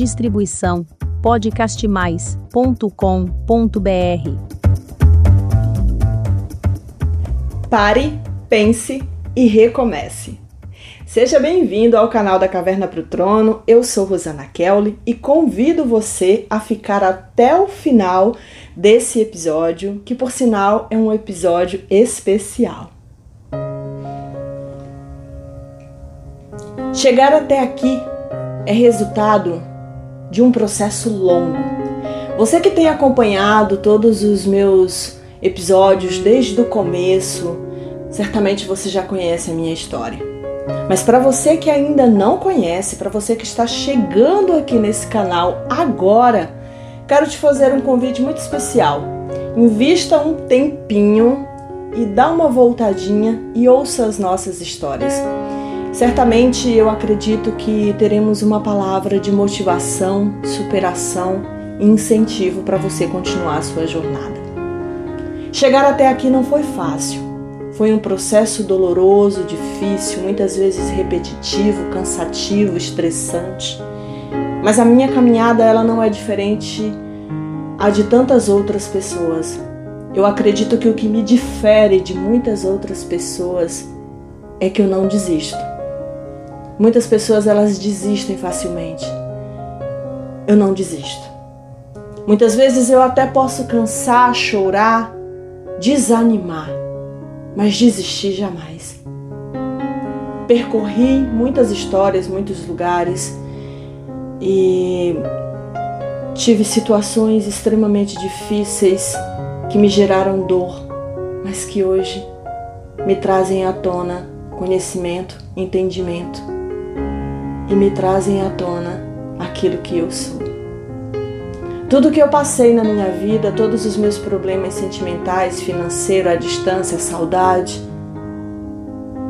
Distribuição podcastmais.com.br. Pare, pense e recomece. Seja bem-vindo ao canal da Caverna para o Trono. Eu sou Rosana Kelly e convido você a ficar até o final desse episódio, que por sinal é um episódio especial. Chegar até aqui é resultado de um processo longo. Você que tem acompanhado todos os meus episódios desde o começo, certamente você já conhece a minha história. Mas para você que ainda não conhece, para você que está chegando aqui nesse canal agora, quero te fazer um convite muito especial. Invista um tempinho e dá uma voltadinha e ouça as nossas histórias. Certamente eu acredito que teremos uma palavra de motivação, superação e incentivo para você continuar a sua jornada. Chegar até aqui não foi fácil. Foi um processo doloroso, difícil, muitas vezes repetitivo, cansativo, estressante. Mas a minha caminhada ela não é diferente a de tantas outras pessoas. Eu acredito que o que me difere de muitas outras pessoas é que eu não desisto. Muitas pessoas elas desistem facilmente. Eu não desisto. Muitas vezes eu até posso cansar, chorar, desanimar, mas desistir jamais. Percorri muitas histórias, muitos lugares e tive situações extremamente difíceis que me geraram dor, mas que hoje me trazem à tona conhecimento, entendimento e me trazem à tona aquilo que eu sou. Tudo que eu passei na minha vida, todos os meus problemas sentimentais, financeiros, a distância, a saudade,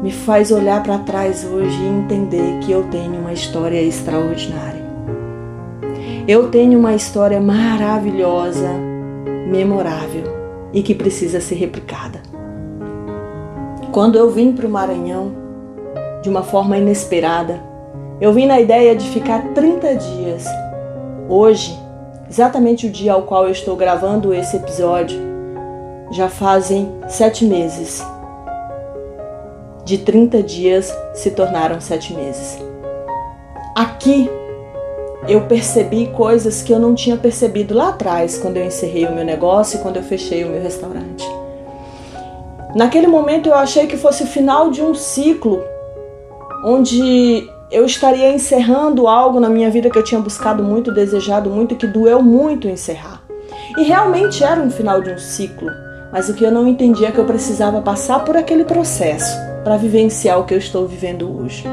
me faz olhar para trás hoje e entender que eu tenho uma história extraordinária. Eu tenho uma história maravilhosa, memorável e que precisa ser replicada. Quando eu vim para o Maranhão, de uma forma inesperada, eu vim na ideia de ficar 30 dias. Hoje, exatamente o dia ao qual eu estou gravando esse episódio, já fazem sete meses. De 30 dias se tornaram sete meses. Aqui eu percebi coisas que eu não tinha percebido lá atrás, quando eu encerrei o meu negócio e quando eu fechei o meu restaurante. Naquele momento eu achei que fosse o final de um ciclo onde eu estaria encerrando algo na minha vida que eu tinha buscado muito, desejado muito, que doeu muito encerrar. E realmente era um final de um ciclo, mas o que eu não entendia é que eu precisava passar por aquele processo para vivenciar o que eu estou vivendo hoje.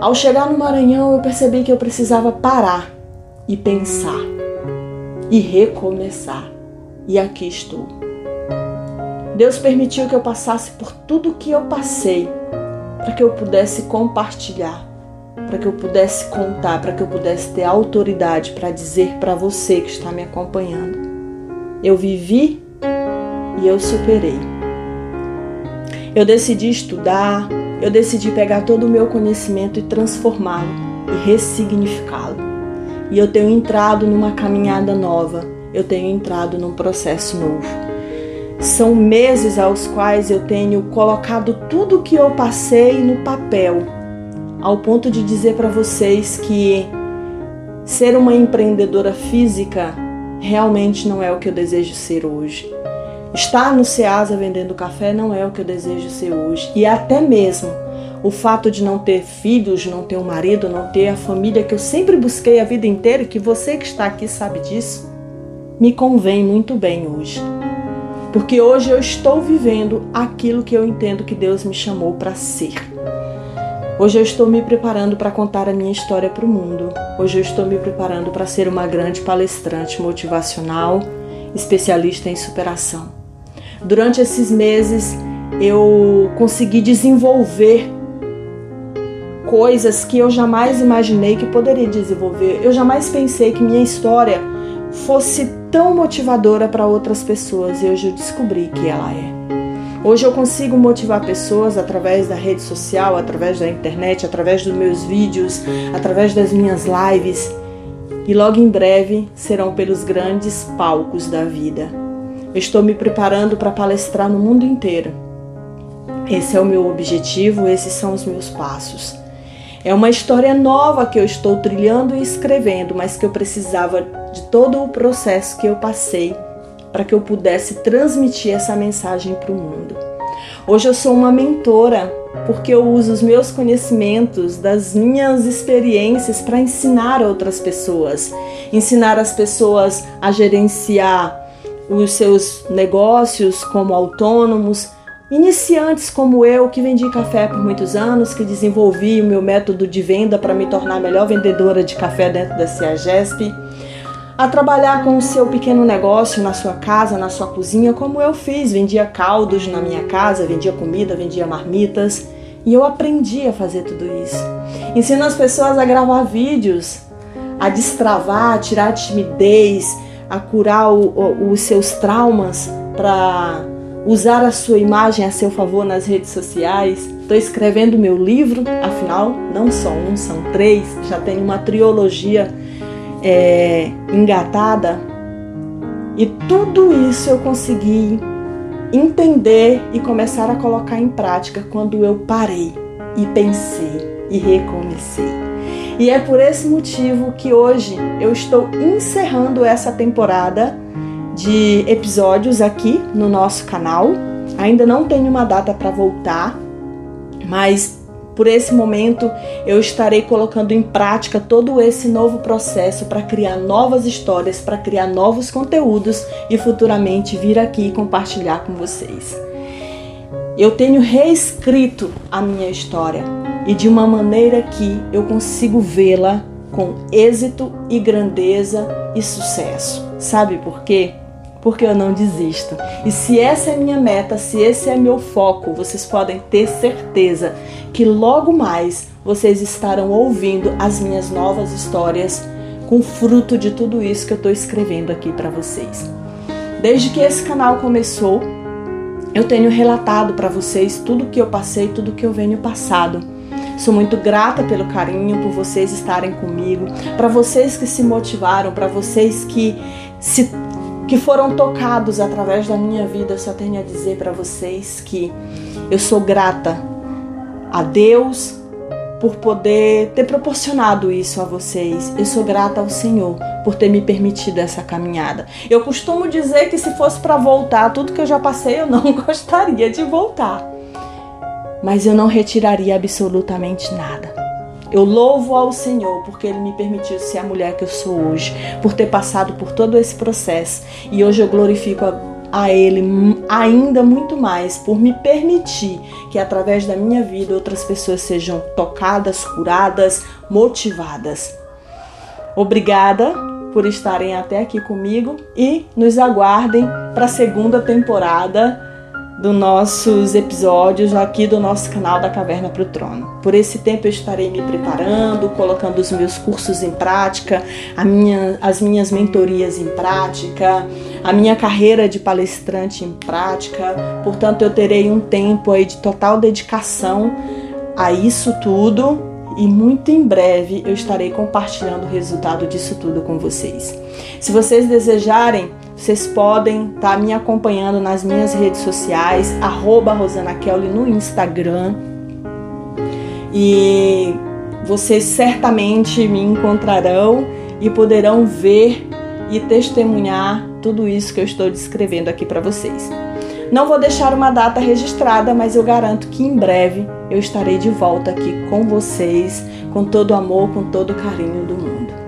Ao chegar no Maranhão, eu percebi que eu precisava parar e pensar e recomeçar. E aqui estou. Deus permitiu que eu passasse por tudo que eu passei para que eu pudesse compartilhar para que eu pudesse contar, para que eu pudesse ter autoridade para dizer para você que está me acompanhando. Eu vivi e eu superei. Eu decidi estudar, eu decidi pegar todo o meu conhecimento e transformá-lo e ressignificá-lo. E eu tenho entrado numa caminhada nova, eu tenho entrado num processo novo. São meses aos quais eu tenho colocado tudo o que eu passei no papel ao ponto de dizer para vocês que ser uma empreendedora física realmente não é o que eu desejo ser hoje. Estar no Ceasa vendendo café não é o que eu desejo ser hoje. E até mesmo o fato de não ter filhos, não ter um marido, não ter a família que eu sempre busquei a vida inteira, que você que está aqui sabe disso, me convém muito bem hoje. Porque hoje eu estou vivendo aquilo que eu entendo que Deus me chamou para ser. Hoje eu estou me preparando para contar a minha história para o mundo. Hoje eu estou me preparando para ser uma grande palestrante motivacional, especialista em superação. Durante esses meses eu consegui desenvolver coisas que eu jamais imaginei que poderia desenvolver. Eu jamais pensei que minha história fosse tão motivadora para outras pessoas e hoje eu descobri que ela é. Hoje eu consigo motivar pessoas através da rede social, através da internet, através dos meus vídeos, através das minhas lives. e logo em breve serão pelos grandes palcos da vida. Eu estou me preparando para palestrar no mundo inteiro. Esse é o meu objetivo, esses são os meus passos. É uma história nova que eu estou trilhando e escrevendo, mas que eu precisava de todo o processo que eu passei para que eu pudesse transmitir essa mensagem para o mundo. Hoje eu sou uma mentora porque eu uso os meus conhecimentos, das minhas experiências para ensinar outras pessoas, ensinar as pessoas a gerenciar os seus negócios como autônomos, iniciantes como eu que vendi café por muitos anos, que desenvolvi o meu método de venda para me tornar a melhor vendedora de café dentro da CEAGESP, a trabalhar com o seu pequeno negócio na sua casa, na sua cozinha, como eu fiz, vendia caldos na minha casa, vendia comida, vendia marmitas, e eu aprendi a fazer tudo isso. Ensino as pessoas a gravar vídeos, a destravar, a tirar a timidez, a curar o, o, os seus traumas para usar a sua imagem a seu favor nas redes sociais. Estou escrevendo meu livro, afinal, não só um, são três, já tenho uma trilogia é, engatada. E tudo isso eu consegui entender e começar a colocar em prática quando eu parei e pensei e recomecei. E é por esse motivo que hoje eu estou encerrando essa temporada de episódios aqui no nosso canal. Ainda não tenho uma data para voltar, mas por esse momento eu estarei colocando em prática todo esse novo processo para criar novas histórias, para criar novos conteúdos e futuramente vir aqui compartilhar com vocês. Eu tenho reescrito a minha história e de uma maneira que eu consigo vê-la com êxito e grandeza e sucesso. Sabe por quê? Porque eu não desisto. E se essa é minha meta, se esse é meu foco, vocês podem ter certeza que logo mais vocês estarão ouvindo as minhas novas histórias com fruto de tudo isso que eu estou escrevendo aqui para vocês. Desde que esse canal começou, eu tenho relatado para vocês tudo que eu passei, tudo que eu venho passado Sou muito grata pelo carinho, por vocês estarem comigo, para vocês que se motivaram, para vocês que se que foram tocados através da minha vida. Eu só tenho a dizer para vocês que eu sou grata a Deus por poder ter proporcionado isso a vocês. Eu sou grata ao Senhor por ter me permitido essa caminhada. Eu costumo dizer que se fosse para voltar tudo que eu já passei, eu não gostaria de voltar mas eu não retiraria absolutamente nada. Eu louvo ao Senhor porque Ele me permitiu ser a mulher que eu sou hoje, por ter passado por todo esse processo. E hoje eu glorifico a, a Ele ainda muito mais por me permitir que através da minha vida outras pessoas sejam tocadas, curadas, motivadas. Obrigada por estarem até aqui comigo e nos aguardem para a segunda temporada dos nossos episódios aqui do nosso canal da Caverna para o Trono. Por esse tempo eu estarei me preparando, colocando os meus cursos em prática, minha, as minhas mentorias em prática, a minha carreira de palestrante em prática. Portanto, eu terei um tempo aí de total dedicação a isso tudo e muito em breve eu estarei compartilhando o resultado disso tudo com vocês. Se vocês desejarem vocês podem estar tá me acompanhando nas minhas redes sociais, arroba Rosana Kelly no Instagram. E vocês certamente me encontrarão e poderão ver e testemunhar tudo isso que eu estou descrevendo aqui para vocês. Não vou deixar uma data registrada, mas eu garanto que em breve eu estarei de volta aqui com vocês, com todo o amor, com todo o carinho do mundo.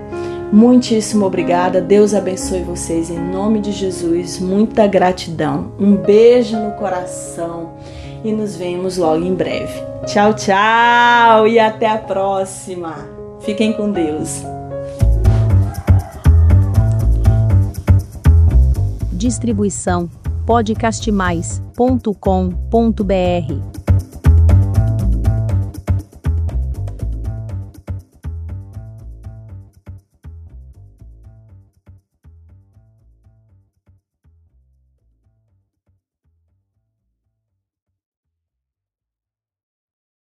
Muitíssimo obrigada. Deus abençoe vocês em nome de Jesus. Muita gratidão. Um beijo no coração e nos vemos logo em breve. Tchau, tchau e até a próxima. Fiquem com Deus. Distribuição podcastmais.com.br